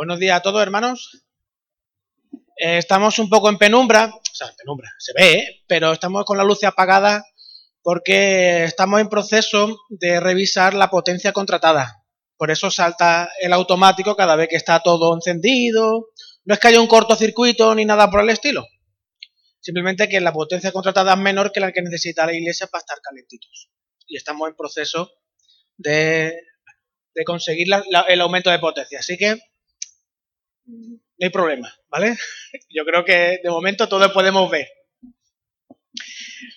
Buenos días a todos, hermanos. Eh, estamos un poco en penumbra, o sea, en penumbra, se ve, ¿eh? pero estamos con la luz apagada porque estamos en proceso de revisar la potencia contratada. Por eso salta el automático cada vez que está todo encendido. No es que haya un cortocircuito ni nada por el estilo. Simplemente que la potencia contratada es menor que la que necesita la iglesia para estar calentitos. Y estamos en proceso de, conseguir el aumento de potencia. Así que no hay problema, ¿vale? Yo creo que de momento todos podemos ver.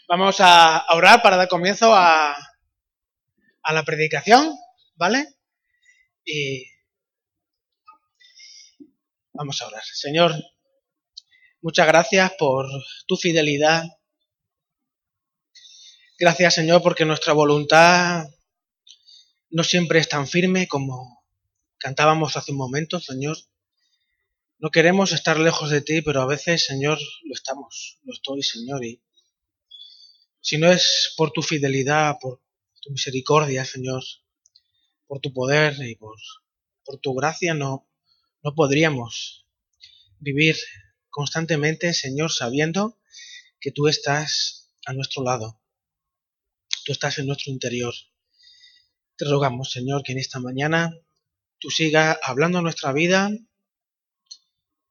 Vamos a orar para dar comienzo a, a la predicación, ¿vale? Y vamos a orar. Señor, muchas gracias por tu fidelidad. Gracias, Señor, porque nuestra voluntad no siempre es tan firme como cantábamos hace un momento, Señor. No queremos estar lejos de ti, pero a veces, Señor, lo estamos, lo estoy, Señor. Y si no es por tu fidelidad, por tu misericordia, Señor, por tu poder y por, tu gracia, no, no podríamos vivir constantemente, Señor, sabiendo que tú estás a nuestro lado, tú estás en nuestro interior. Te rogamos, Señor, que en esta mañana tú sigas hablando nuestra vida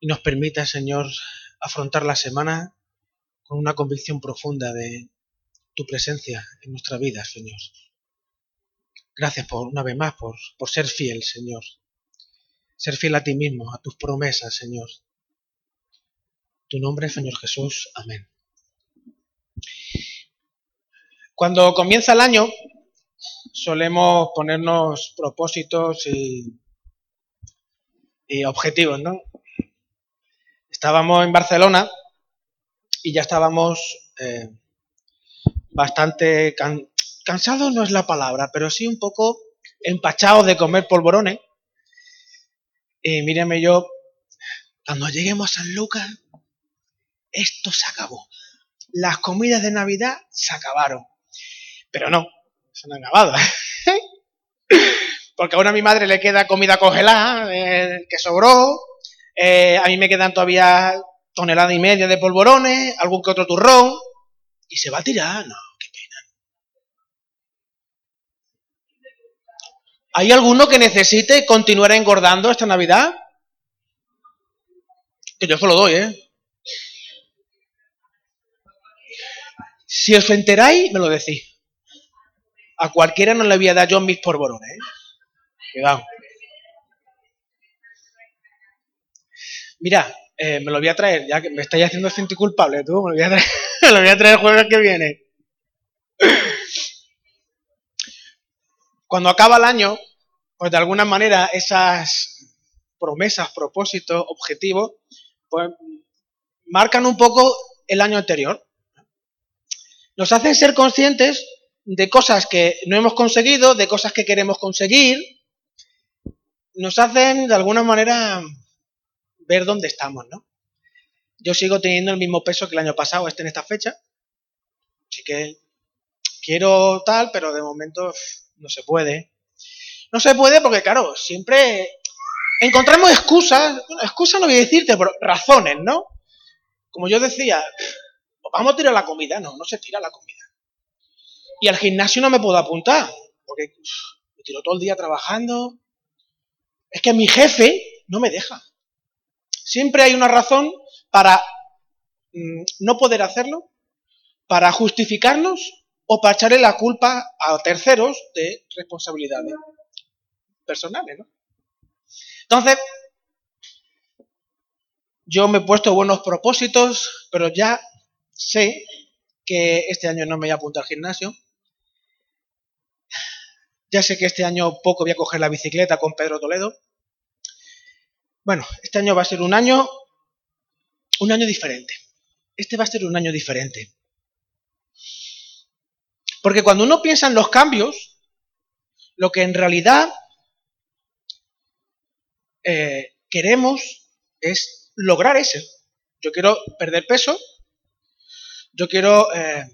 y nos permita, Señor, afrontar la semana con una convicción profunda de tu presencia en nuestra vida, Señor. Gracias por una vez más por, por ser fiel, Señor. Ser fiel a ti mismo, a tus promesas, Señor. Tu nombre, Señor Jesús. Amén. Cuando comienza el año, solemos ponernos propósitos y, y objetivos, ¿no? Estábamos en Barcelona y ya estábamos eh, bastante cansados, no es la palabra, pero sí un poco empachados de comer polvorones. Y míreme yo, cuando lleguemos a San Lucas, esto se acabó. Las comidas de Navidad se acabaron. Pero no, se han acabado. Porque ahora a mi madre le queda comida congelada, eh, que sobró, eh, a mí me quedan todavía tonelada y media de polvorones, algún que otro turrón, y se va a tirar. No, qué pena. ¿Hay alguno que necesite continuar engordando esta Navidad? Que yo se lo doy, ¿eh? Si os enteráis, me lo decís. A cualquiera no le voy a dar yo mis polvorones, ¿eh? Cuidado. Mira, eh, me lo voy a traer, ya que me estáis haciendo sentir culpable, tú, me lo voy a traer, lo voy a traer el jueves que viene. Cuando acaba el año, pues de alguna manera esas promesas, propósitos, objetivos, pues marcan un poco el año anterior. Nos hacen ser conscientes de cosas que no hemos conseguido, de cosas que queremos conseguir. Nos hacen de alguna manera ver dónde estamos, ¿no? Yo sigo teniendo el mismo peso que el año pasado, este en esta fecha. Así que quiero tal, pero de momento no se puede. No se puede porque, claro, siempre encontramos excusas. Bueno, excusas no voy a decirte, pero razones, ¿no? Como yo decía, vamos a tirar la comida. No, no se tira la comida. Y al gimnasio no me puedo apuntar, porque me tiro todo el día trabajando. Es que mi jefe no me deja. Siempre hay una razón para mm, no poder hacerlo, para justificarnos o para echarle la culpa a terceros de responsabilidades personales. Entonces, yo me he puesto buenos propósitos, pero ya sé que este año no me voy a apuntar al gimnasio. Ya sé que este año poco voy a coger la bicicleta con Pedro Toledo. Bueno, este año va a ser un año, un año diferente. Este va a ser un año diferente. Porque cuando uno piensa en los cambios, lo que en realidad eh, queremos es lograr ese. Yo quiero perder peso, yo quiero eh,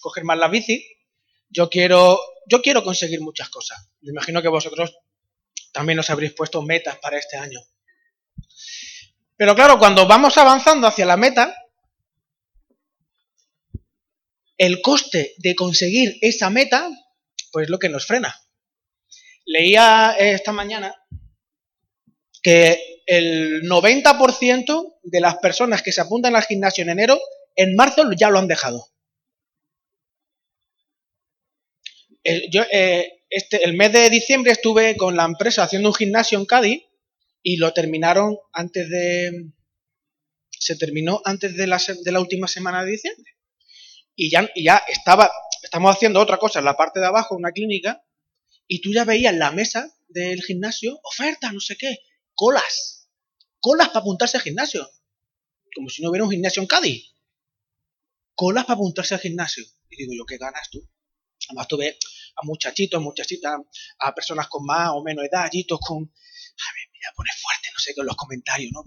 coger más la bici, yo quiero, yo quiero conseguir muchas cosas. Me imagino que vosotros también os habréis puesto metas para este año. Pero claro, cuando vamos avanzando hacia la meta, el coste de conseguir esa meta, pues es lo que nos frena. Leía esta mañana que el 90% de las personas que se apuntan al gimnasio en enero, en marzo ya lo han dejado. Yo, eh, este, el mes de diciembre estuve con la empresa haciendo un gimnasio en Cádiz y lo terminaron antes de... Se terminó antes de la, de la última semana de diciembre. Y ya, ya estaba, estamos haciendo otra cosa en la parte de abajo, una clínica, y tú ya veías la mesa del gimnasio, oferta, no sé qué, colas, colas para apuntarse al gimnasio. Como si no hubiera un gimnasio en Cádiz. Colas para apuntarse al gimnasio. Y digo yo, ¿qué ganas tú? Además tú ves a muchachitos, muchachitas, a personas con más o menos edad, con... A ver, mira, pone fuerte, no sé, con los comentarios, ¿no?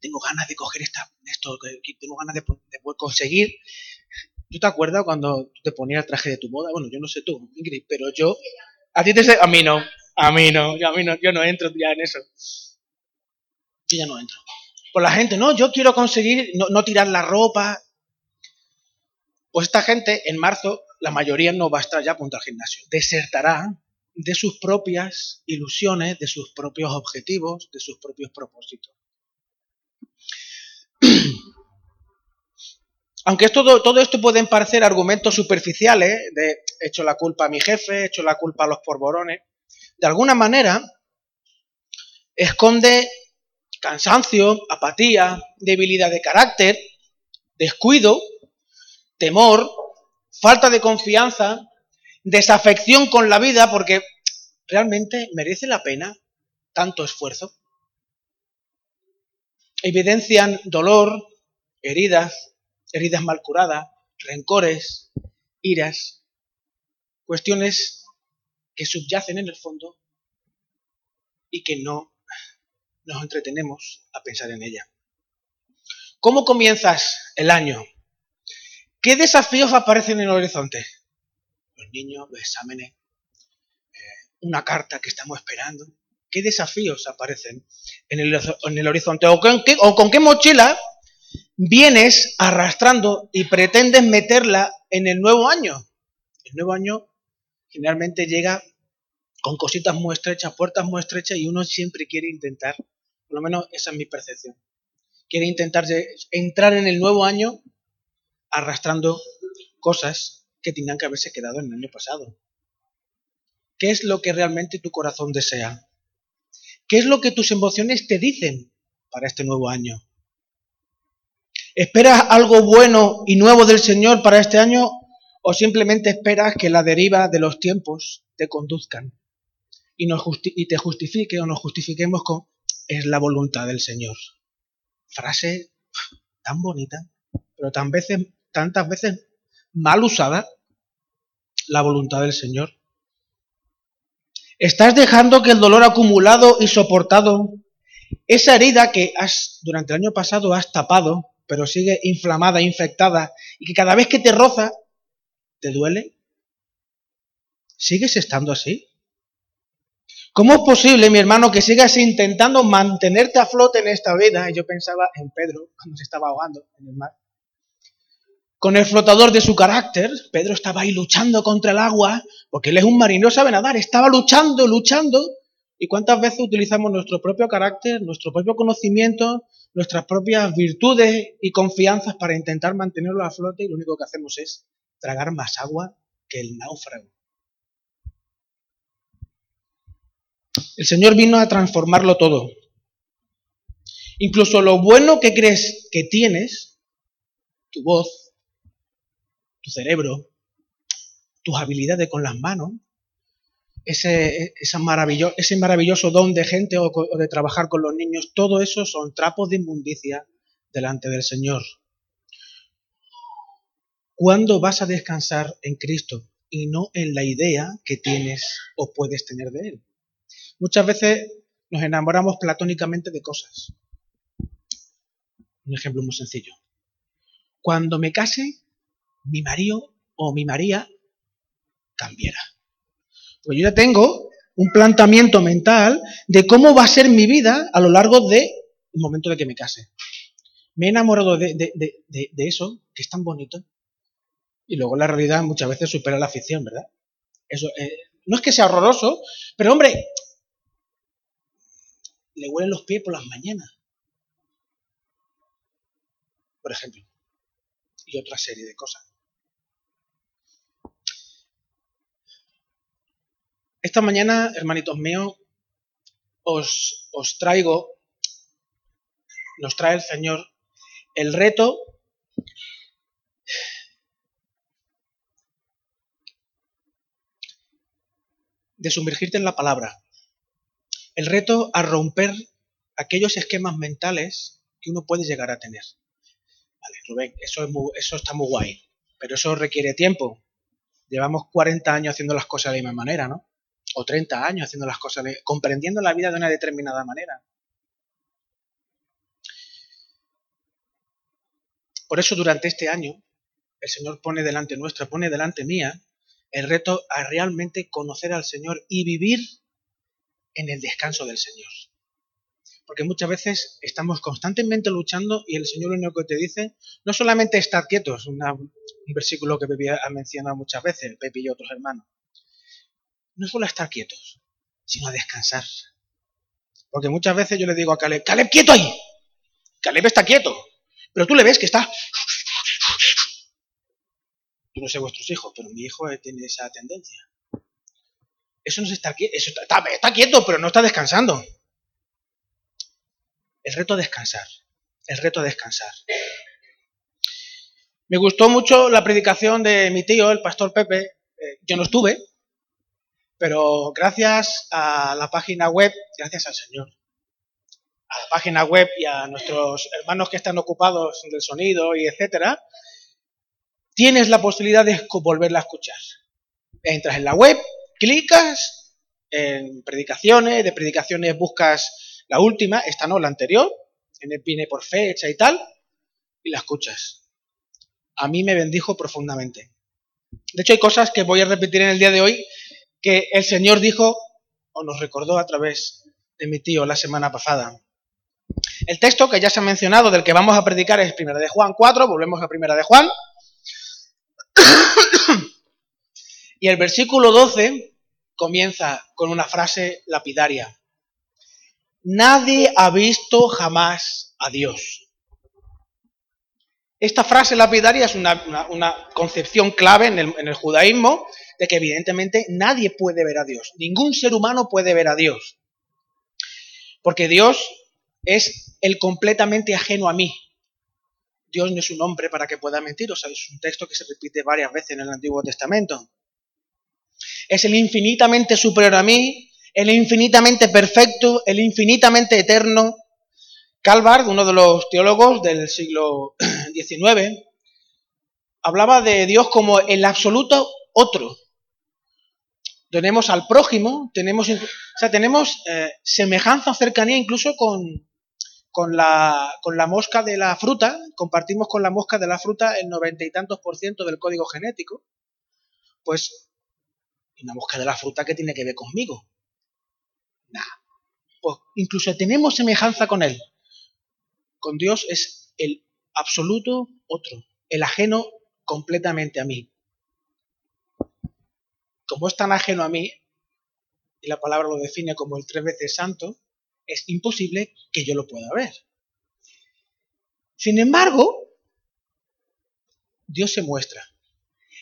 tengo ganas de coger esta, esto, tengo ganas de, de poder conseguir. ¿Tú te acuerdas cuando te ponías el traje de tu boda? Bueno, yo no sé tú, Ingrid, pero yo... A ti te... A mí no, a mí no, a mí no, yo no entro ya en eso. Yo ya no entro. Por la gente, no, yo quiero conseguir no, no tirar la ropa. Pues esta gente en marzo la mayoría no va a estar ya a punto al gimnasio. Desertará de sus propias ilusiones, de sus propios objetivos, de sus propios propósitos. Aunque todo, esto pueden parecer argumentos superficiales de he hecho la culpa a mi jefe, he hecho la culpa a los porborones, de alguna manera esconde cansancio, apatía, debilidad de carácter, descuido, temor, falta de confianza, desafección con la vida, porque realmente merece la pena tanto esfuerzo. Evidencian dolor, heridas, heridas mal curadas, rencores, iras, cuestiones que subyacen en el fondo y que no nos entretenemos a pensar en ella. ¿Cómo comienzas el año? ¿Qué desafíos aparecen en el horizonte? Los niños, los exámenes, eh, una carta que estamos esperando. ¿Qué desafíos aparecen en el, horizonte? ¿O con, qué, ¿O con qué mochila vienes arrastrando y pretendes meterla en el nuevo año? El nuevo año generalmente llega con cositas muy estrechas, puertas muy estrechas y uno siempre quiere intentar, por lo menos esa es mi percepción, quiere intentar entrar en el nuevo año arrastrando cosas que tenían que haberse quedado en el año pasado. ¿Qué es lo que realmente tu corazón desea? ¿Qué es lo que tus emociones te dicen para este nuevo año? ¿Esperas algo bueno y nuevo del Señor para este año o simplemente esperas que la deriva de los tiempos te conduzcan y, y te justifique o nos justifiquemos con es la voluntad del Señor? Frase tan bonita, pero tan veces tantas veces mal usada la voluntad del Señor. Estás dejando que el dolor acumulado y soportado, esa herida que has durante el año pasado has tapado, pero sigue inflamada, infectada, y que cada vez que te roza, te duele, ¿sigues estando así? ¿Cómo es posible, mi hermano, que sigas intentando mantenerte a flote en esta vida? Y yo pensaba en Pedro cuando se estaba ahogando en el mar con el flotador de su carácter. Pedro estaba ahí luchando contra el agua, porque él es un marinero, sabe nadar, estaba luchando, luchando. ¿Y cuántas veces utilizamos nuestro propio carácter, nuestro propio conocimiento, nuestras propias virtudes y confianzas para intentar mantenerlo a flote y lo único que hacemos es tragar más agua que el náufrago? El Señor vino a transformarlo todo. Incluso lo bueno que crees que tienes, tu voz, tu cerebro, tus habilidades con las manos, ese, maravilloso don de gente o, o de trabajar con los niños, todo eso son trapos de inmundicia delante del Señor. ¿Cuándo vas a descansar en Cristo y no en la idea que tienes o puedes tener de Él? Muchas veces nos enamoramos platónicamente de cosas. Un ejemplo muy sencillo. Cuando me case, mi marido o mi María cambiara. Pues yo ya tengo un planteamiento mental de cómo va a ser mi vida a lo largo del momento de que me case. Me he enamorado de, eso, que es tan bonito, y luego la realidad muchas veces supera la ficción, ¿verdad? Eso, eh, no es que sea horroroso, pero hombre, le huelen los pies por las mañanas. Por ejemplo. Y otra serie de cosas. Esta mañana, hermanitos míos, os, os traigo, nos trae el Señor el reto de sumergirte en la palabra. El reto a romper aquellos esquemas mentales que uno puede llegar a tener. Vale, Rubén, eso, es eso está muy guay, pero eso requiere tiempo. Llevamos 40 años haciendo las cosas de la misma manera, ¿no? O 30 años haciendo las cosas, comprendiendo la vida de una determinada manera. Por eso durante este año el Señor pone delante nuestra, pone delante mía el reto a realmente conocer al Señor y vivir en el descanso del Señor. Porque muchas veces estamos constantemente luchando y el Señor lo único que te dice, no solamente estar quietos, un versículo que Pepe ha mencionado muchas veces, Pepe y otros hermanos, no solo estar quietos, sino a descansar. Porque muchas veces yo le digo a Caleb, Caleb, quieto ahí. Caleb está quieto, pero tú le ves que está yo no sé vuestros hijos, pero mi hijo tiene esa tendencia. Eso no es estar quieto, eso está, quieto, pero no está descansando. El reto de descansar, el reto de descansar. Me gustó mucho la predicación de mi tío, el pastor Pepe. Eh, yo no estuve, pero gracias a la página web, gracias al Señor, a la página web y a nuestros hermanos que están ocupados del sonido y etcétera, tienes la posibilidad de volverla a escuchar. Entras en la web, clicas en predicaciones, de predicaciones buscas la última, esta no, la anterior, viene por fecha y tal, y la escuchas. A mí me bendijo profundamente. De hecho, hay cosas que voy a repetir en el día de hoy que el Señor dijo o nos recordó a través de mi tío la semana pasada. El texto que ya se ha mencionado, del que vamos a predicar, es Primera de Juan 4, volvemos a Primera de Juan. y el versículo 12 comienza con una frase lapidaria. Nadie ha visto jamás a Dios. Esta frase lapidaria es una, concepción clave en el, en el judaísmo de que evidentemente nadie puede ver a Dios. Ningún ser humano puede ver a Dios. Porque Dios es el completamente ajeno a mí. Dios no es un hombre para que pueda mentir, o sea, es un texto que se repite varias veces en el Antiguo Testamento. Es el infinitamente superior a mí, el infinitamente perfecto, el infinitamente eterno. Calvard, uno de los teólogos del siglo XIX, hablaba de Dios como el absoluto otro. Tenemos al prójimo, tenemos, o sea, tenemos eh, semejanza o cercanía incluso con, con la, con la mosca de la fruta, compartimos con la mosca de la fruta el noventa y tantos por ciento del código genético, pues, una mosca de la fruta que tiene que ver conmigo? Nada. Pues incluso tenemos semejanza con él. Con Dios es el absoluto otro, el ajeno completamente a mí. Como es tan ajeno a mí, y la palabra lo define como el tres veces santo, es imposible que yo lo pueda ver. Sin embargo, Dios se muestra.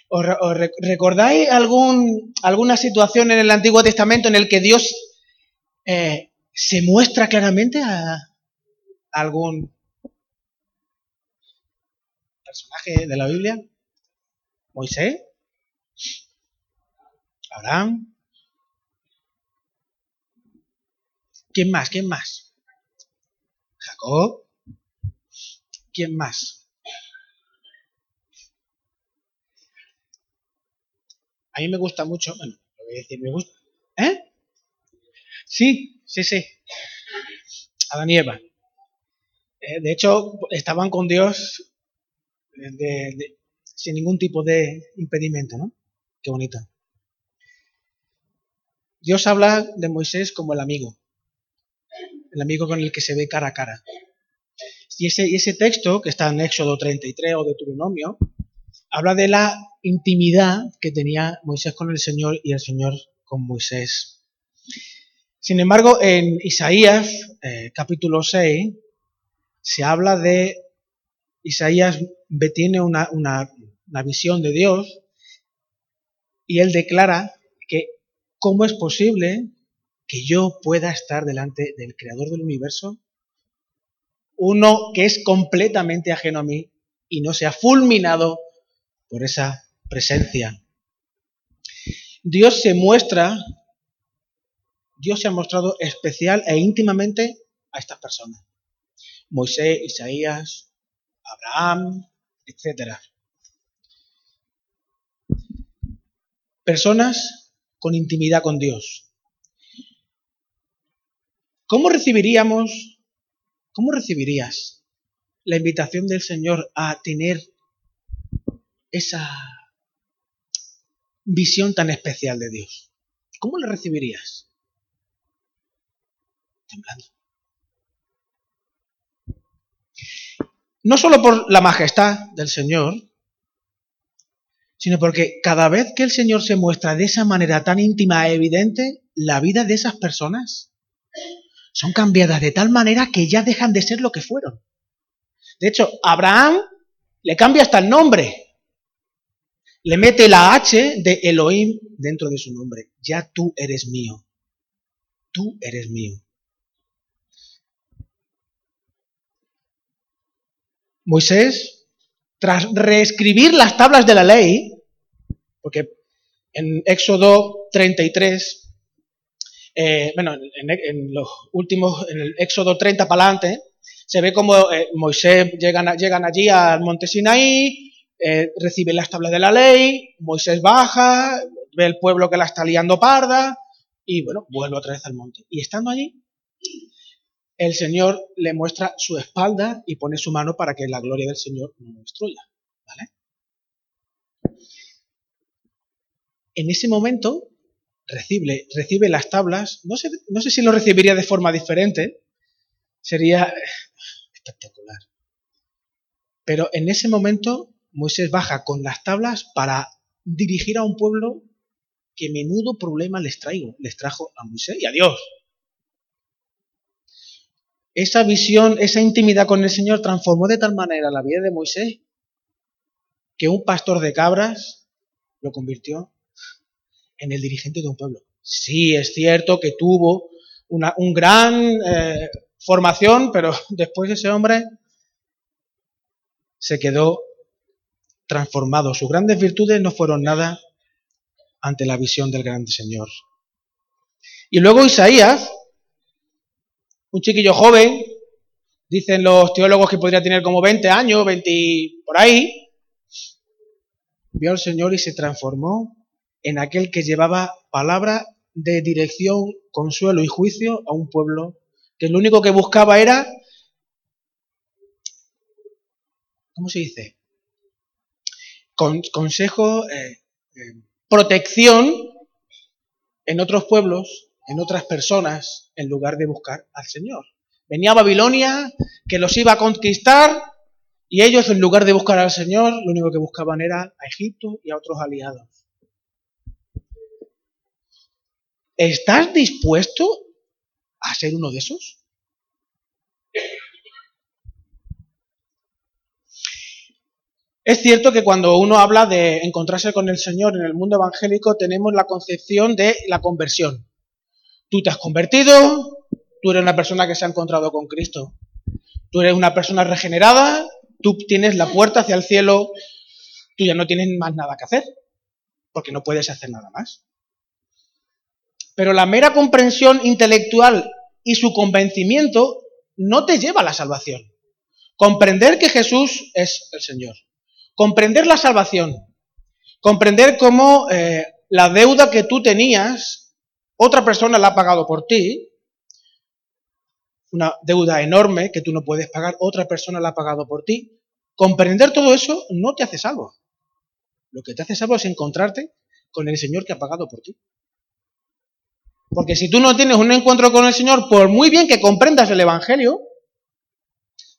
¿Os, recordáis alguna situación en el Antiguo Testamento en el que Dios eh, se muestra claramente a algún personaje de la Biblia? Moisés, Abraham, ¿Quién más? ¿Quién más? Jacob. ¿Quién más? A mí me gusta mucho, bueno, lo voy a decir, me gusta. ¿Eh? Sí, sí, sí. Adán y Eva. Eh, de hecho, estaban con Dios sin ningún tipo de impedimento, ¿no? Qué bonito. Dios habla de Moisés como el amigo, el amigo con el que se ve cara a cara. Y ese, ese texto, que está en Éxodo 33 o Deuteronomio, habla de la intimidad que tenía Moisés con el Señor y el Señor con Moisés. Sin embargo, en Isaías eh, capítulo 6 se habla de, Isaías tiene una, una, visión de Dios y él declara que cómo es posible que yo pueda estar delante del creador del universo, uno que es completamente ajeno a mí y no sea fulminado por esa presencia. Dios se muestra, Dios se ha mostrado especial e íntimamente a estas personas. Moisés, Isaías, Abraham, etc. Personas con intimidad con Dios. ¿Cómo recibiríamos, cómo recibirías la invitación del Señor a tener esa visión tan especial de Dios? ¿Cómo la recibirías? Temblando. No solo por la majestad del Señor, sino porque cada vez que el Señor se muestra de esa manera tan íntima e evidente, la vida de esas personas son cambiadas de tal manera que ya dejan de ser lo que fueron. De hecho, Abraham le cambia hasta el nombre le mete la H de Elohim dentro de su nombre. Ya tú eres mío. Tú eres mío. Moisés, tras reescribir las tablas de la ley, porque en Éxodo 33, eh, bueno, en, los últimos, en el Éxodo 30 para adelante, se ve como eh, Moisés llegan, llegan allí al monte Sinaí, eh, recibe las tablas de la ley, Moisés baja, ve el pueblo que la está liando parda y bueno, vuelve otra vez al monte. Y estando allí, el Señor le muestra su espalda y pone su mano para que la gloria del Señor no lo destruya. ¿Vale? En ese momento recibe, recibe las tablas, no sé, no sé si lo recibiría de forma diferente, sería espectacular. Pero en ese momento Moisés baja con las tablas para dirigir a un pueblo que menudo problema les traigo, les trajo a Moisés y a Dios. Esa visión, esa intimidad con el Señor transformó de tal manera la vida de Moisés que un pastor de cabras lo convirtió en el dirigente de un pueblo. Sí, es cierto que tuvo una un gran eh, formación, pero después ese hombre se quedó transformado. Sus grandes virtudes no fueron nada ante la visión del grande Señor. Y luego Isaías, un chiquillo joven, dicen los teólogos que podría tener como 20 años, 20 por ahí, vio al Señor y se transformó en aquel que llevaba palabra de dirección, consuelo y juicio a un pueblo que lo único que buscaba era, ¿cómo se dice? consejo, eh, eh, protección en otros pueblos, en otras personas, en lugar de buscar al Señor. Venía a Babilonia, que los iba a conquistar, y ellos, en lugar de buscar al Señor, lo único que buscaban era a Egipto y a otros aliados. ¿Estás dispuesto a ser uno de esos? Es cierto que cuando uno habla de encontrarse con el Señor en el mundo evangélico, tenemos la concepción de la conversión. Tú te has convertido, tú eres una persona que se ha encontrado con Cristo. Tú eres una persona regenerada, tú tienes la puerta hacia el cielo, tú ya no tienes más nada que hacer, porque no puedes hacer nada más. Pero la mera comprensión intelectual y su convencimiento no te lleva a la salvación. Comprender que Jesús es el Señor comprender la salvación, comprender cómo eh, la deuda que tú tenías, otra persona la ha pagado por ti, una deuda enorme que tú no puedes pagar, otra persona la ha pagado por ti. Comprender todo eso no te hace salvo. Lo que te hace salvo es encontrarte con el Señor que ha pagado por ti. Porque si tú no tienes un encuentro con el Señor, por muy bien que comprendas el Evangelio,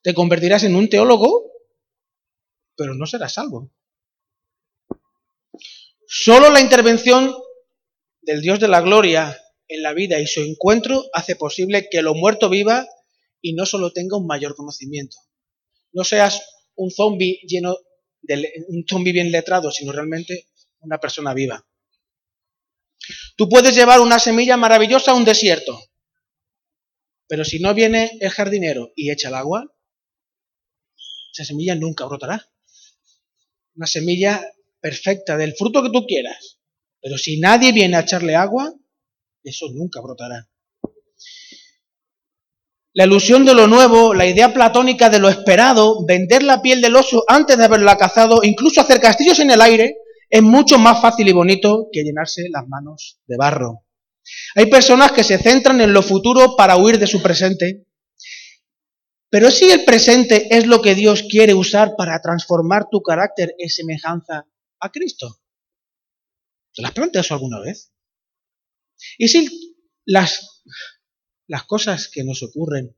te convertirás en un teólogo, pero no serás salvo. Solo la intervención del Dios de la gloria en la vida y su encuentro hace posible que lo muerto viva y no solo tenga un mayor conocimiento. No seas un zombie lleno de un zombie bien letrado, sino realmente una persona viva. Tú puedes llevar una semilla maravillosa a un desierto, pero si no viene el jardinero y echa el agua, esa semilla nunca brotará. Una semilla perfecta del fruto que tú quieras, pero si nadie viene a echarle agua, eso nunca brotará. La ilusión de lo nuevo, la idea platónica de lo esperado, vender la piel del oso antes de haberla cazado, incluso hacer castillos en el aire, es mucho más fácil y bonito que llenarse las manos de barro. Hay personas que se centran en lo futuro para huir de su presente. Pero si el presente es lo que Dios quiere usar para transformar tu carácter en semejanza a Cristo. ¿Te las planteas alguna vez? Y si las, las cosas que nos ocurren,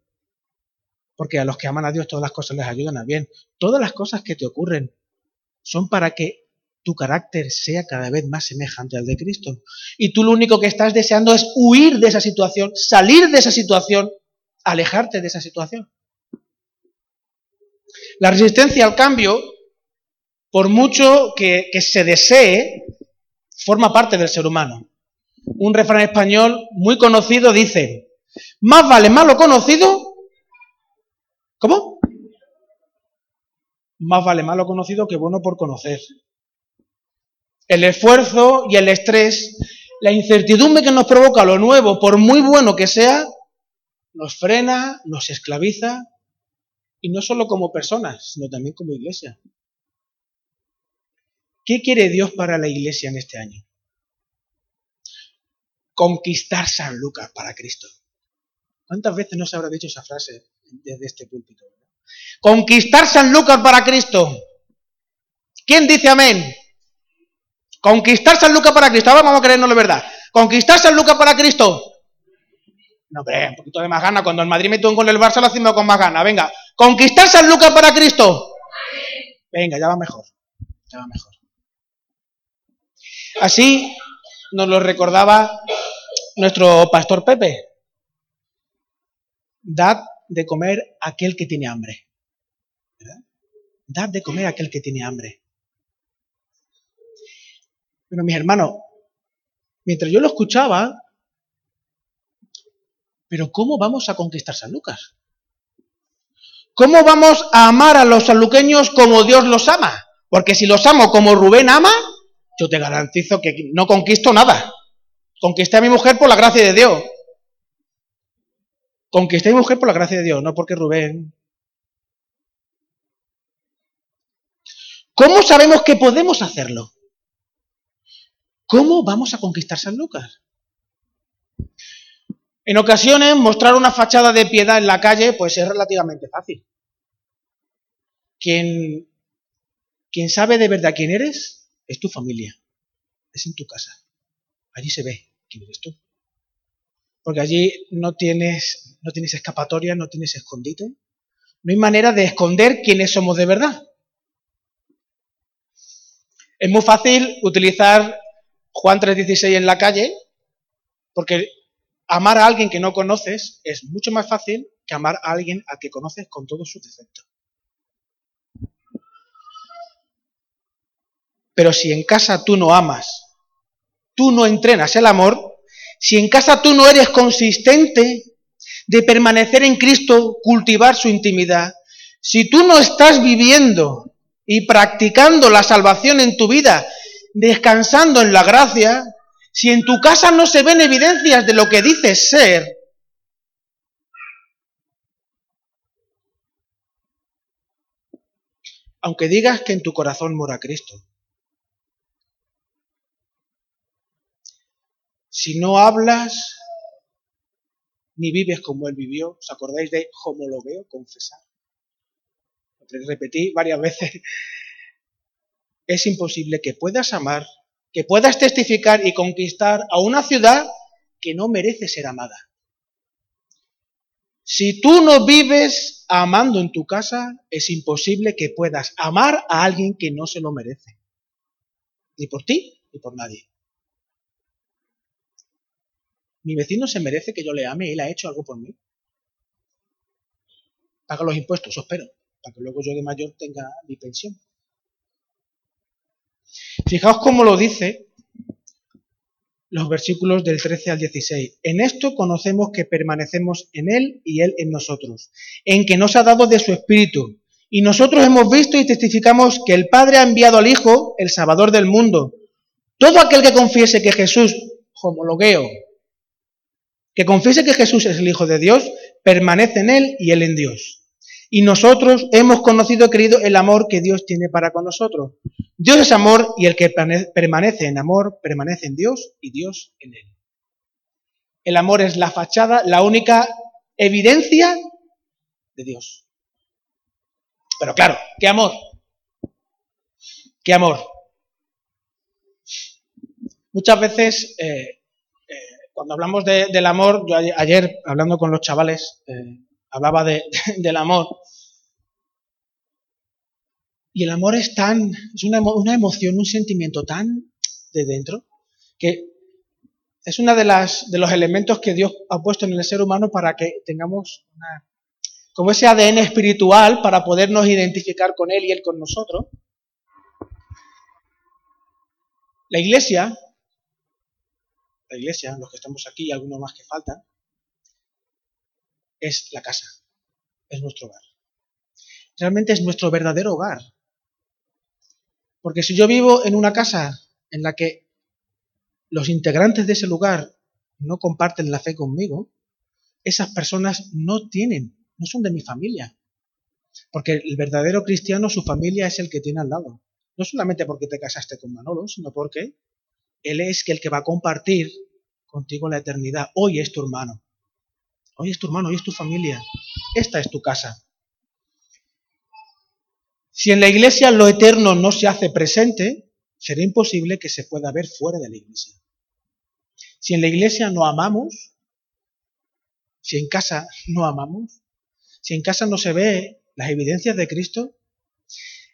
porque a los que aman a Dios todas las cosas les ayudan a bien, todas las cosas que te ocurren son para que tu carácter sea cada vez más semejante al de Cristo. Y tú lo único que estás deseando es huir de esa situación, salir de esa situación, alejarte de esa situación. La resistencia al cambio, por mucho que, que se desee, forma parte del ser humano. Un refrán español muy conocido dice, más vale malo conocido, ¿cómo? Más vale malo conocido que bueno por conocer. El esfuerzo y el estrés, la incertidumbre que nos provoca lo nuevo, por muy bueno que sea, nos frena, nos esclaviza, y no solo como personas, sino también como iglesia. ¿Qué quiere Dios para la iglesia en este año? Conquistar San Lucas para Cristo. ¿Cuántas veces no se habrá dicho esa frase desde este púlpito? Conquistar San Lucas para Cristo. ¿Quién dice amén? Conquistar San Lucas para Cristo. Ahora vamos a creernos la verdad. Conquistar San Lucas para Cristo. No, hombre, un poquito de más gana. Cuando el Madrid metió un gol el Barça lo hacemos con más gana. Venga, conquistar San Lucas para Cristo. Venga, ya va mejor. Ya va mejor. Así nos lo recordaba nuestro pastor Pepe. Dad de comer a aquel que tiene hambre. ¿verdad? Dad de comer a aquel que tiene hambre. Pero mis hermanos, mientras yo lo escuchaba, pero ¿cómo vamos a conquistar San Lucas? ¿Cómo vamos a amar a los sanluqueños como Dios los ama? Porque si los amo como Rubén ama, yo te garantizo que no conquisto nada. Conquisté a mi mujer por la gracia de Dios. Conquisté a mi mujer por la gracia de Dios, no porque Rubén. ¿Cómo sabemos que podemos hacerlo? ¿Cómo vamos a conquistar San Lucas? En ocasiones, mostrar una fachada de piedad en la calle, pues es relativamente fácil. Quien, quien sabe de verdad quién eres es tu familia, es en tu casa. Allí se ve quién eres tú. Porque allí no tienes, no tienes escapatoria, no tienes escondite. No hay manera de esconder quiénes somos de verdad. Es muy fácil utilizar Juan 3:16 en la calle, porque amar a alguien que no conoces es mucho más fácil que amar a alguien al que conoces con todos sus defectos. Pero si en casa tú no amas, tú no entrenas el amor, si en casa tú no eres consistente de permanecer en Cristo, cultivar su intimidad, si tú no estás viviendo y practicando la salvación en tu vida descansando en la gracia, si en tu casa no se ven evidencias de lo que dices ser, aunque digas que en tu corazón mora Cristo, si no hablas ni vives como Él vivió, ¿os acordáis de veo confesar? Repetí varias veces es imposible que puedas amar, que puedas testificar y conquistar a una ciudad que no merece ser amada. Si tú no vives amando en tu casa, es imposible que puedas amar a alguien que no se lo merece. Ni por ti, ni por nadie. Mi vecino se merece que yo le ame él ha hecho algo por mí. Paga los impuestos, espero, para que luego yo de mayor tenga mi pensión. Fijaos cómo lo dice los versículos del 13 al 16. En esto conocemos que permanecemos en Él y Él en nosotros, en que nos ha dado de su Espíritu. Y nosotros hemos visto y testificamos que el Padre ha enviado al Hijo, el Salvador del mundo. Todo aquel que confiese que Jesús, homologueo, que confiese que Jesús es el Hijo de Dios, permanece en Él y Él en Dios. Y nosotros hemos conocido y querido el amor que Dios tiene para con nosotros. Dios es amor y el que permanece en amor permanece en Dios y Dios en él. El amor es la fachada, la única evidencia de Dios. Pero claro, ¿qué amor? ¿Qué amor? Muchas veces, eh, cuando hablamos del amor, yo ayer, hablando con los chavales, eh, hablaba del amor, y el amor es tan, es una, emoción, un sentimiento tan de dentro, que es uno de, de los elementos que Dios ha puesto en el ser humano para que tengamos una, como ese ADN espiritual para podernos identificar con Él y Él con nosotros. La iglesia, la iglesia, los que estamos aquí y algunos más que faltan, es la casa, es nuestro hogar. Realmente es nuestro verdadero hogar. Porque si yo vivo en una casa en la que los integrantes de ese lugar no comparten la fe conmigo, esas personas no tienen, no son de mi familia. Porque el verdadero cristiano, su familia es el que tiene al lado. No solamente porque te casaste con Manolo, sino porque él es el que va a compartir contigo la eternidad. Hoy es tu hermano. Hoy es tu hermano, hoy es tu familia. Esta es tu casa. Si en la iglesia lo eterno no se hace presente, será imposible que se pueda ver fuera de la iglesia. Si en la iglesia no amamos, si en casa no amamos, si en casa no se ve las evidencias de Cristo,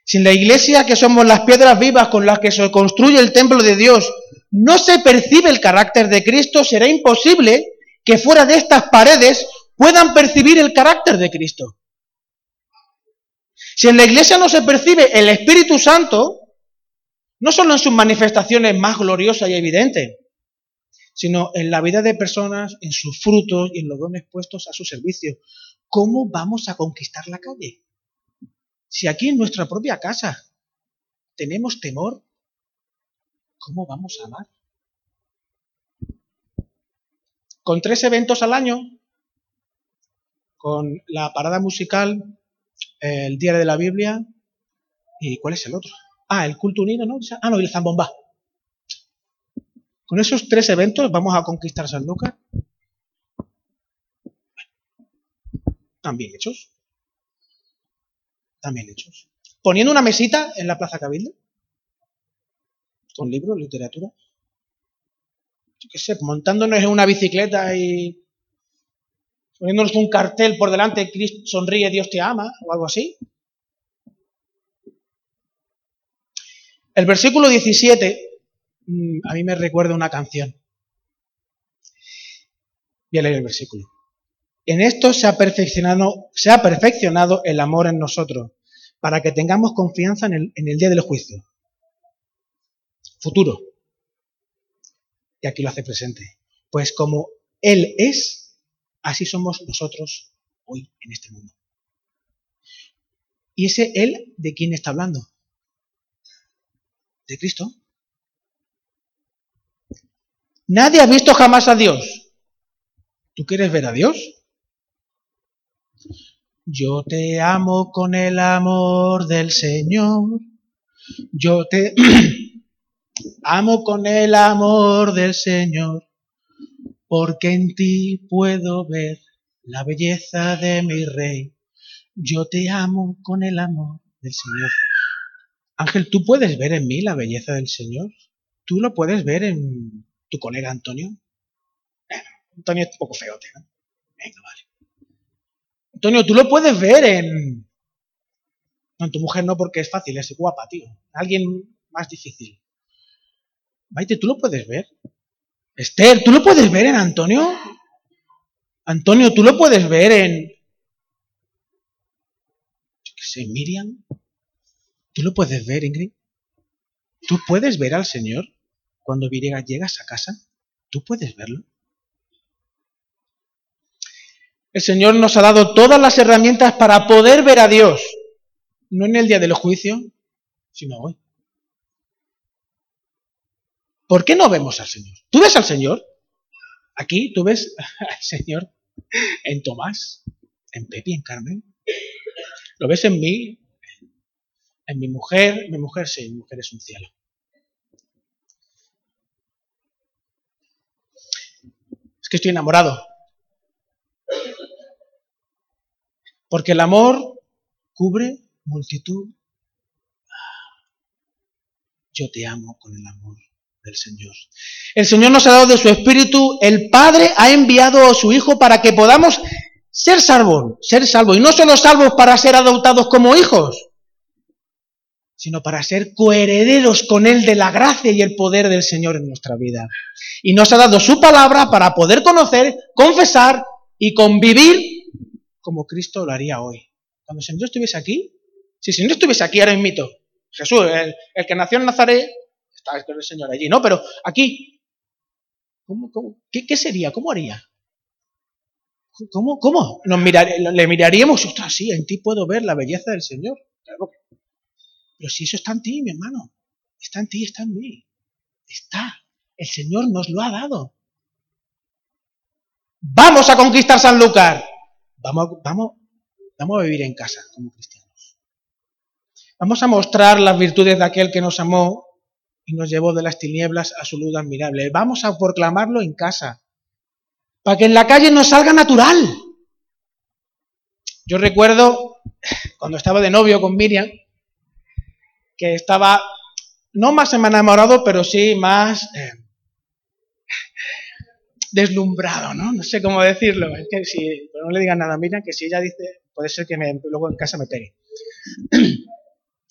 si en la iglesia que somos las piedras vivas con las que se construye el templo de Dios, no se percibe el carácter de Cristo, será imposible que fuera de estas paredes puedan percibir el carácter de Cristo. Si en la iglesia no se percibe el Espíritu Santo, no solo en sus manifestaciones más gloriosas y evidentes, sino en la vida de personas, en sus frutos y en los dones puestos a su servicio. ¿Cómo vamos a conquistar la calle? Si aquí en nuestra propia casa tenemos temor, ¿cómo vamos a amar? Con tres eventos al año, con la parada musical el Día de la Biblia y ¿cuál es el otro? Ah, el culto unido, ¿no? Ah, no, y el zambomba. Con esos tres eventos vamos a conquistar San Lucas. También hechos. También hechos. Poniendo una mesita en la Plaza Cabildo. Con libros, literatura. Yo qué sé, montándonos en una bicicleta y poniéndonos un cartel por delante, Cristo sonríe, Dios te ama, o algo así. El versículo 17 mm, a mí me recuerda una canción. Voy a leer el versículo. En esto se ha perfeccionado, se ha perfeccionado el amor en nosotros, para que tengamos confianza en el día del juicio. Futuro. Y aquí lo hace presente. Pues como Él es, Así somos nosotros hoy en este mundo. ¿Y ese Él de quién está hablando? ¿De Cristo? Nadie ha visto jamás a Dios. ¿Tú quieres ver a Dios? Yo te amo con el amor del Señor. Yo te amo con el amor del Señor porque en ti puedo ver la belleza de mi rey. Yo te amo con el amor del Señor. Ángel, ¿tú puedes ver en mí la belleza del Señor? ¿Tú lo puedes ver en tu colega Antonio? Antonio es un poco feote, ¿no? Venga, vale. Antonio, tú lo puedes ver en... No, en tu mujer no porque es fácil, es guapa, tío. Alguien más difícil. Maite, ¿tú lo puedes ver? Esther, ¿tú lo puedes ver en Antonio? Antonio, ¿tú lo puedes ver en... Yo qué sé, Miriam. ¿Tú lo puedes ver, Ingrid? ¿Tú puedes ver al Señor cuando llegas a casa? ¿Tú puedes verlo? El Señor nos ha dado todas las herramientas para poder ver a Dios, no en el día del juicio, sino hoy. ¿Por qué no vemos al Señor? ¿Tú ves al Señor? Aquí tú ves al Señor en Tomás, en Pepi, en Carmen. ¿Lo ves en mí? En mi mujer. Mi mujer, sí, mi mujer es un cielo. Es que estoy enamorado. Porque el amor cubre multitud. Yo te amo con el amor Señor. El Señor nos ha dado de su Espíritu, el Padre ha enviado a su Hijo para que podamos ser salvos, ser salvos. Y no solo salvos para ser adoptados como hijos, sino para ser coherederos con Él de la gracia y el poder del Señor en nuestra vida. Y nos ha dado su palabra para poder conocer, confesar y convivir como Cristo lo haría hoy. Cuando el Señor estuviese aquí, si el Señor estuviese aquí ahora mito, Jesús, el, que nació en Nazaret, el Señor allí, ¿no? Pero aquí, ¿cómo, qué, sería? ¿Cómo haría? ¿Cómo? ¿Cómo? Nos le miraríamos, ostras, sí, en ti puedo ver la belleza del Señor. Pero si eso está en ti, mi hermano, está en ti, está en mí. Está. El Señor nos lo ha dado. Vamos a conquistar San Lucas. Vamos, vamos, vamos a vivir en casa como cristianos. Vamos a mostrar las virtudes de aquel que nos amó y nos llevó de las tinieblas a su luz admirable. Vamos a proclamarlo en casa, para que en la calle nos salga natural. Yo recuerdo cuando estaba de novio con Miriam, que estaba no más enamorado, pero sí más eh, deslumbrado, ¿no? No sé cómo decirlo. Es que si no le digan nada a Miriam, que si ella dice, puede ser que luego en casa me pegue.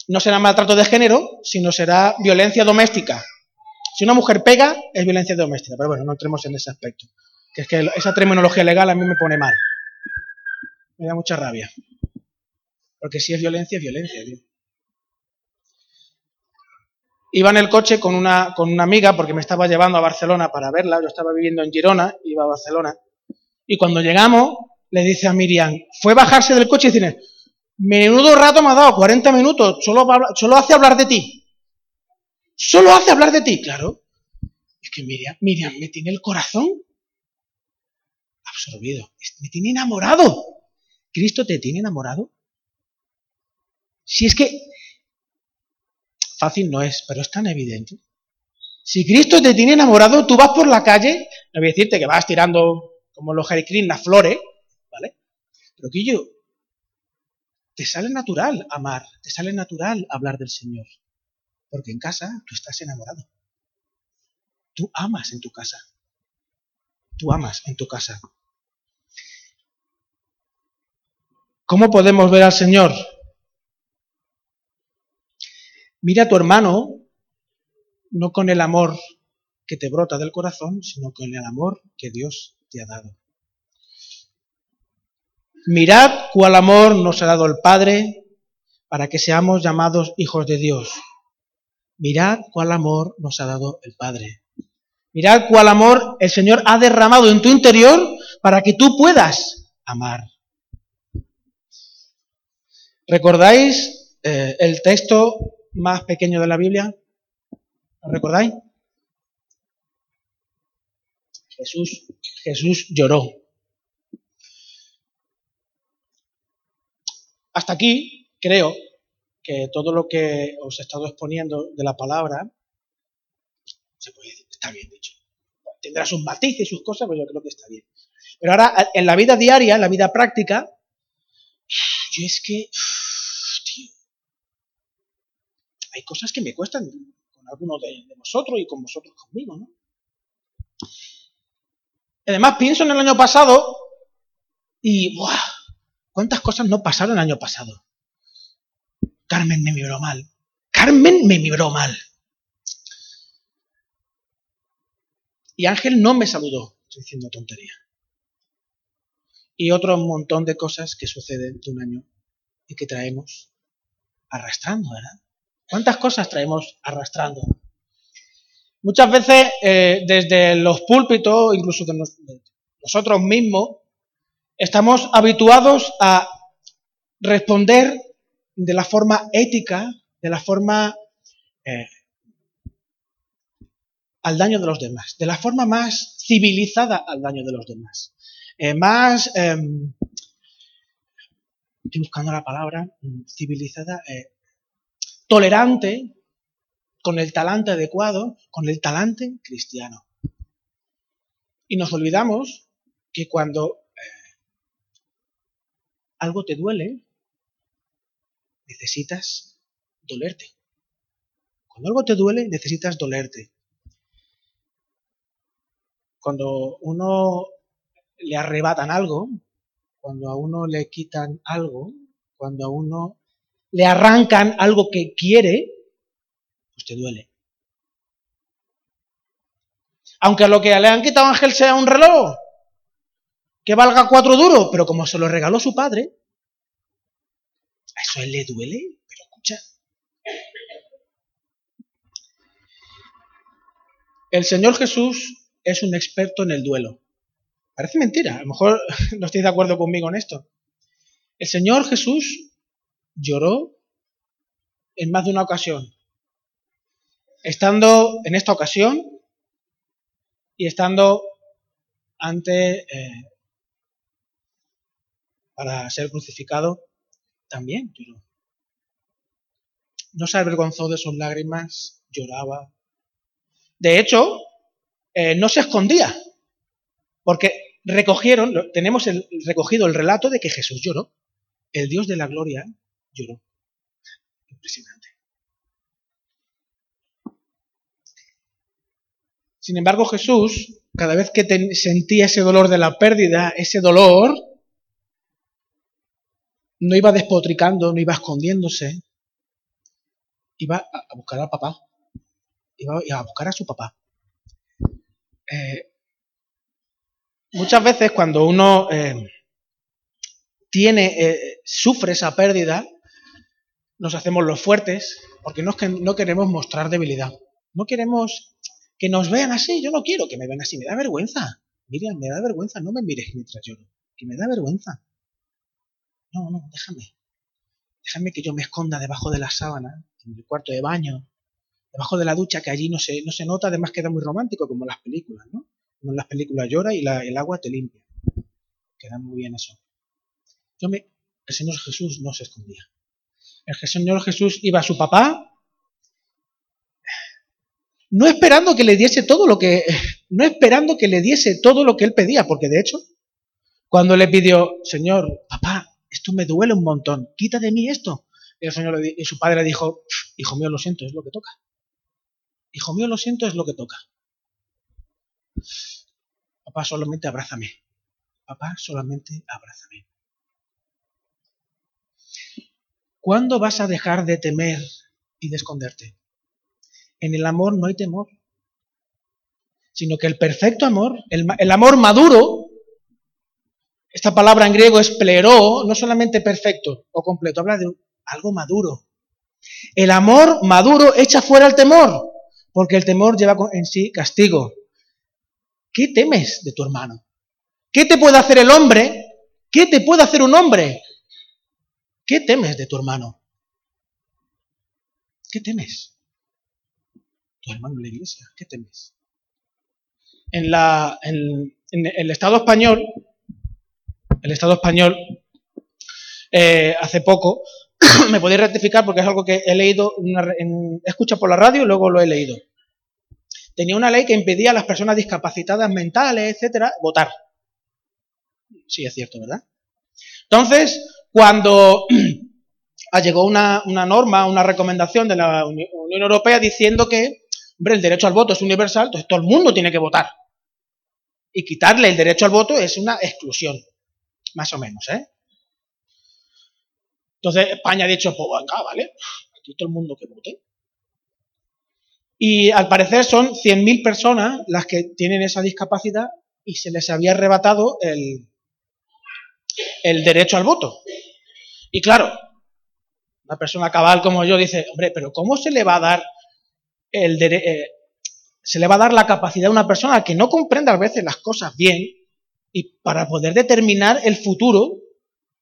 No será maltrato de género, sino será violencia doméstica. Si una mujer pega, es violencia doméstica. Pero bueno, no entremos en ese aspecto. Que es que esa terminología legal a mí me pone mal. Me da mucha rabia. Porque si es violencia, es violencia. Iba en el coche con una, con una amiga porque me estaba llevando a Barcelona para verla. Yo estaba viviendo en Girona, iba a Barcelona. Y cuando llegamos, le dice a Miriam, fue bajarse del coche y decirle, menudo rato me ha dado, 40 minutos, solo, hace hablar de ti. Solo hace hablar de ti, claro. Es que Miriam, Miriam me tiene el corazón absorbido, me tiene enamorado. ¿Cristo te tiene enamorado? Si es que Fácil no es, pero es tan evidente. Si Cristo te tiene enamorado, tú vas por la calle, no voy a decirte que vas tirando como los Hare las flores, ¿vale? Pero que yo, te sale natural amar, te sale natural hablar del Señor. Porque en casa tú estás enamorado. Tú amas en tu casa. Tú amas en tu casa. ¿Cómo podemos ver al Señor? Mira a tu hermano no con el amor que te brota del corazón, sino con el amor que Dios te ha dado. Mirad cuál amor nos ha dado el Padre para que seamos llamados hijos de Dios. Mirad cuál amor nos ha dado el Padre. Mirad cuál amor el Señor ha derramado en tu interior para que tú puedas amar. ¿Recordáis eh, el texto más pequeño de la Biblia? ¿Lo recordáis? Jesús, Jesús lloró. Hasta aquí creo que todo lo que os he estado exponiendo de la palabra se puede decir, está bien dicho. Tendrá sus matices y sus cosas, pero yo creo que está bien. Pero ahora, en la vida diaria, en la vida práctica, yo es que hay cosas que me cuestan con alguno de, vosotros y con vosotros conmigo, ¿no? Además, pienso en el año pasado y, ¡buah! ¿Cuántas cosas no pasaron el año pasado? Carmen me miró mal. Carmen me miró mal. Y Ángel no me saludó, estoy diciendo tontería. Y otro montón de cosas que suceden de un año y que traemos arrastrando, ¿verdad? ¿Cuántas cosas traemos arrastrando? Muchas veces eh, desde los púlpitos, incluso de, nosotros mismos, estamos habituados a responder de la forma ética, de la forma eh, al daño de los demás, de la forma más civilizada al daño de los demás, eh, más, em, estoy buscando la palabra, mm, civilizada, tolerante con el talante adecuado, con el talante cristiano. Y nos olvidamos que cuando eh, algo te duele, necesitas dolerte. Cuando algo te duele, necesitas dolerte. Cuando uno le arrebatan algo, cuando a uno le quitan algo, cuando a uno le arrancan algo que quiere, pues te duele. Aunque lo que le han quitado a Ángel sea un reloj que valga cuatro duros, pero como se lo regaló su padre, a eso él le duele, pero escucha. El Señor Jesús es un experto en el duelo. Parece mentira, a lo mejor no estáis de acuerdo conmigo en esto. El Señor Jesús lloró en más de una ocasión estando en esta ocasión y estando ante, eh, para ser crucificado, también lloró. No se avergonzó de sus lágrimas, lloraba. De hecho, eh, no se escondía, porque recogieron, tenemos el, recogido el relato de que Jesús lloró. El Dios de la gloria lloró. Impresionante. Sin embargo, Jesús, cada vez que sentía ese dolor de la pérdida, ese dolor, no iba despotricando, no iba escondiéndose, iba a buscar al papá, iba a buscar a su papá. Eh, muchas veces cuando uno eh, tiene, eh, sufre esa pérdida, nos hacemos los fuertes porque no, no queremos mostrar debilidad. No queremos que nos vean así, yo no quiero que me vean así, me da vergüenza. Miriam, me da vergüenza, no me mires mientras lloro, que me da vergüenza. No, no, déjame. Déjame que yo me esconda debajo de la sábana, en el cuarto de baño, debajo de la ducha, que allí no se, no se nota, además queda muy romántico, como las películas, ¿no? Como en las películas llora y el agua te limpia. Queda muy bien eso. Yo me, el Señor Jesús no se escondía. El Señor Jesús iba a su papá no esperando que le diese todo lo que, no esperando que le diese todo lo que él pedía, porque de hecho, cuando le pidió, Señor, papá, esto me duele un montón, quita de mí esto. Y, el señor, y su padre le dijo, hijo mío, lo siento, es lo que toca. Hijo mío, lo siento, es lo que toca. Papá, solamente abrázame. Papá, solamente abrázame. ¿Cuándo vas a dejar de temer y de esconderte? En el amor no hay temor, sino que el perfecto amor, el, amor maduro, esta palabra en griego es pleró, no solamente perfecto o completo, habla de algo maduro. El amor maduro echa fuera el temor, porque el temor lleva en sí castigo. ¿Qué temes de tu hermano? ¿Qué te puede hacer el hombre? ¿Qué te puede hacer un hombre? ¿Qué temes de tu hermano? ¿Qué temes? hermano la iglesia, ¿qué temes? En, la, en, el Estado español, el Estado español, eh, hace poco, me podéis rectificar porque es algo que he leído, he escuchado por la radio y luego lo he leído. Tenía una ley que impedía a las personas discapacitadas mentales, etcétera, votar. Sí, es cierto, ¿verdad? Entonces, cuando llegó una, una norma, una recomendación de la Unión Europea diciendo que Hombre, el derecho al voto es universal, entonces todo el mundo tiene que votar. Y quitarle el derecho al voto es una exclusión, más o menos, ¿eh? Entonces España ha dicho, pues venga, vale, aquí todo el mundo que vote. Y al parecer son 100.000 personas las que tienen esa discapacidad y se les había arrebatado el, el derecho al voto. Y claro, una persona cabal como yo dice, hombre, pero ¿cómo se le va a dar el eh, se le va a dar la capacidad a una persona que no comprenda a veces las cosas bien y para poder determinar el futuro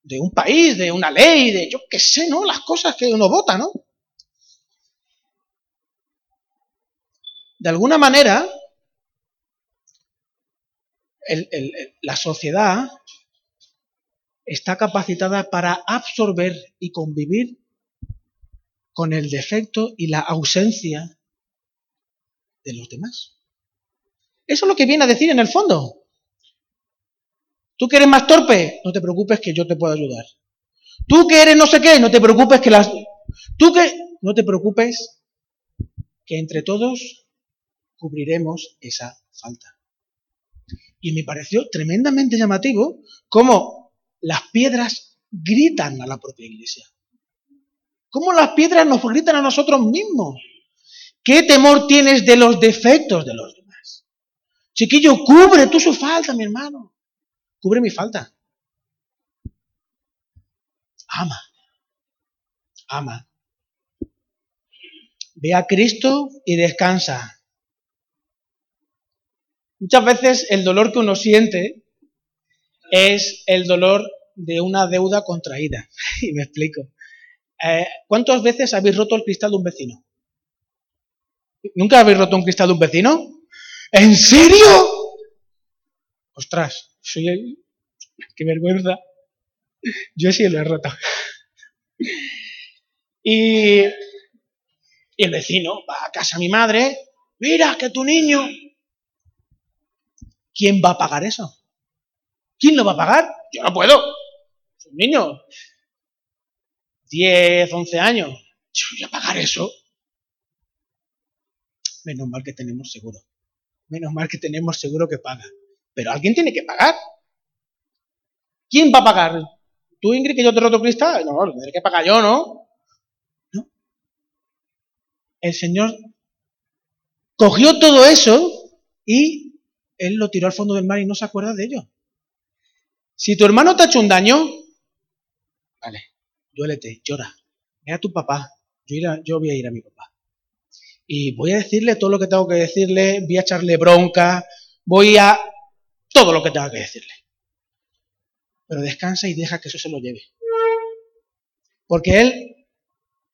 de un país, de una ley, de yo qué sé, ¿no? Las cosas que uno vota, ¿no? De alguna manera, la sociedad está capacitada para absorber y convivir con el defecto y la ausencia de los demás. Eso es lo que viene a decir en el fondo. Tú que eres más torpe, no te preocupes que yo te puedo ayudar. Tú que eres no sé qué, no te preocupes que las... Tú que... No te preocupes que entre todos cubriremos esa falta. Y me pareció tremendamente llamativo cómo las piedras gritan a la propia iglesia. Cómo las piedras nos gritan a nosotros mismos. ¿Qué temor tienes de los defectos de los demás? Chiquillo, cubre tú su falta, mi hermano. Cubre mi falta. Ama. Ama. Ve a Cristo y descansa. Muchas veces el dolor que uno siente es el dolor de una deuda contraída. Y me explico. Eh, ¿Cuántas veces habéis roto el cristal de un vecino? ¿Nunca habéis roto un cristal de un vecino? ¿En serio? Ostras, soy qué vergüenza. Yo he roto. Y, y el vecino va a casa a mi madre, mira que tu niño. ¿Quién va a pagar eso? ¿Quién lo va a pagar? Yo no puedo. Es un niño. 10, 11 años. Yo voy a pagar eso. Menos mal que tenemos seguro. Menos mal que tenemos seguro que paga. Pero alguien tiene que pagar. ¿Quién va a pagar? ¿Tú, Ingrid, que yo te roto cristal? No, tendré que pagar yo, ¿no? No. El Señor cogió todo eso y Él lo tiró al fondo del mar y no se acuerda de ello. Si tu hermano te ha hecho un daño, vale, duélete, llora. Ve a tu papá. Yo, yo voy a ir a mi papá. Y voy a decirle todo lo que tengo que decirle, voy a echarle bronca, voy a... todo lo que tenga que decirle. Pero descansa y deja que eso se lo lleve. Porque Él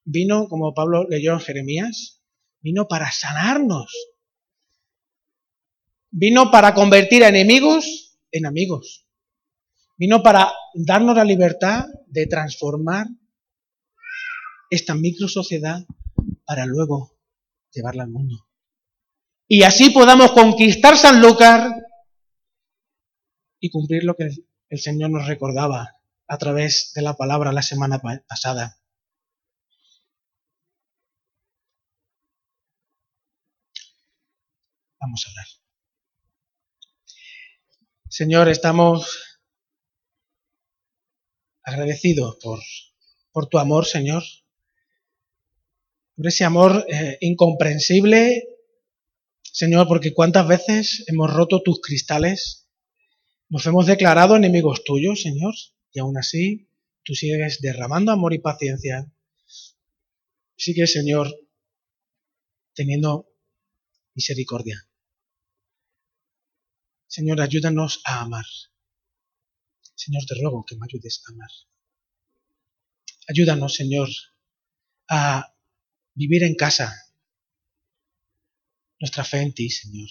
vino, como Pablo leyó en Jeremías, vino para sanarnos. Vino para convertir a enemigos en amigos. Vino para darnos la libertad de transformar esta micro sociedad para luego llevarla al mundo. Y así podamos conquistar Sanlúcar y cumplir lo que el Señor nos recordaba a través de la palabra la semana pasada. Vamos a hablar. Señor, estamos agradecido por, por tu amor, Señor, por ese amor eh, incomprensible, Señor, porque cuántas veces hemos roto tus cristales, nos hemos declarado enemigos tuyos, Señor, y aún así tú sigues derramando amor y paciencia. Sigue, Señor, teniendo misericordia. Señor, ayúdanos a amar. Señor, te ruego que me ayudes a amar. Ayúdanos, Señor, a vivir en casa nuestra fe en ti, Señor.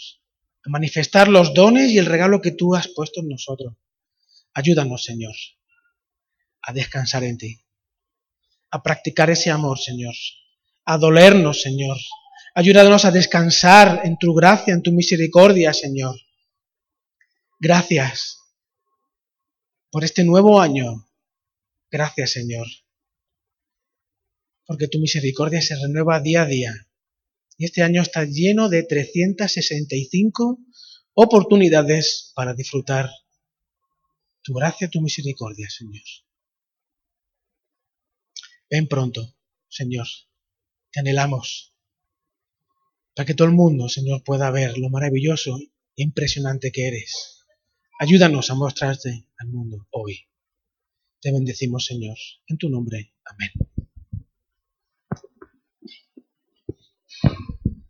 A manifestar los dones y el regalo que tú has puesto en nosotros. Ayúdanos, Señor, a descansar en ti. A practicar ese amor, Señor. A dolernos, Señor. Ayúdanos a descansar en tu gracia, en tu misericordia, Señor. Gracias por este nuevo año. Gracias, Señor, porque tu misericordia se renueva día a día. Y este año está lleno de 365 oportunidades para disfrutar tu gracia, tu misericordia, Señor. Ven pronto, Señor. Te anhelamos. Para que todo el mundo, Señor, pueda ver lo maravilloso e impresionante que eres. Ayúdanos a mostrarte al mundo hoy. Te bendecimos, Señor. En tu nombre. Amén.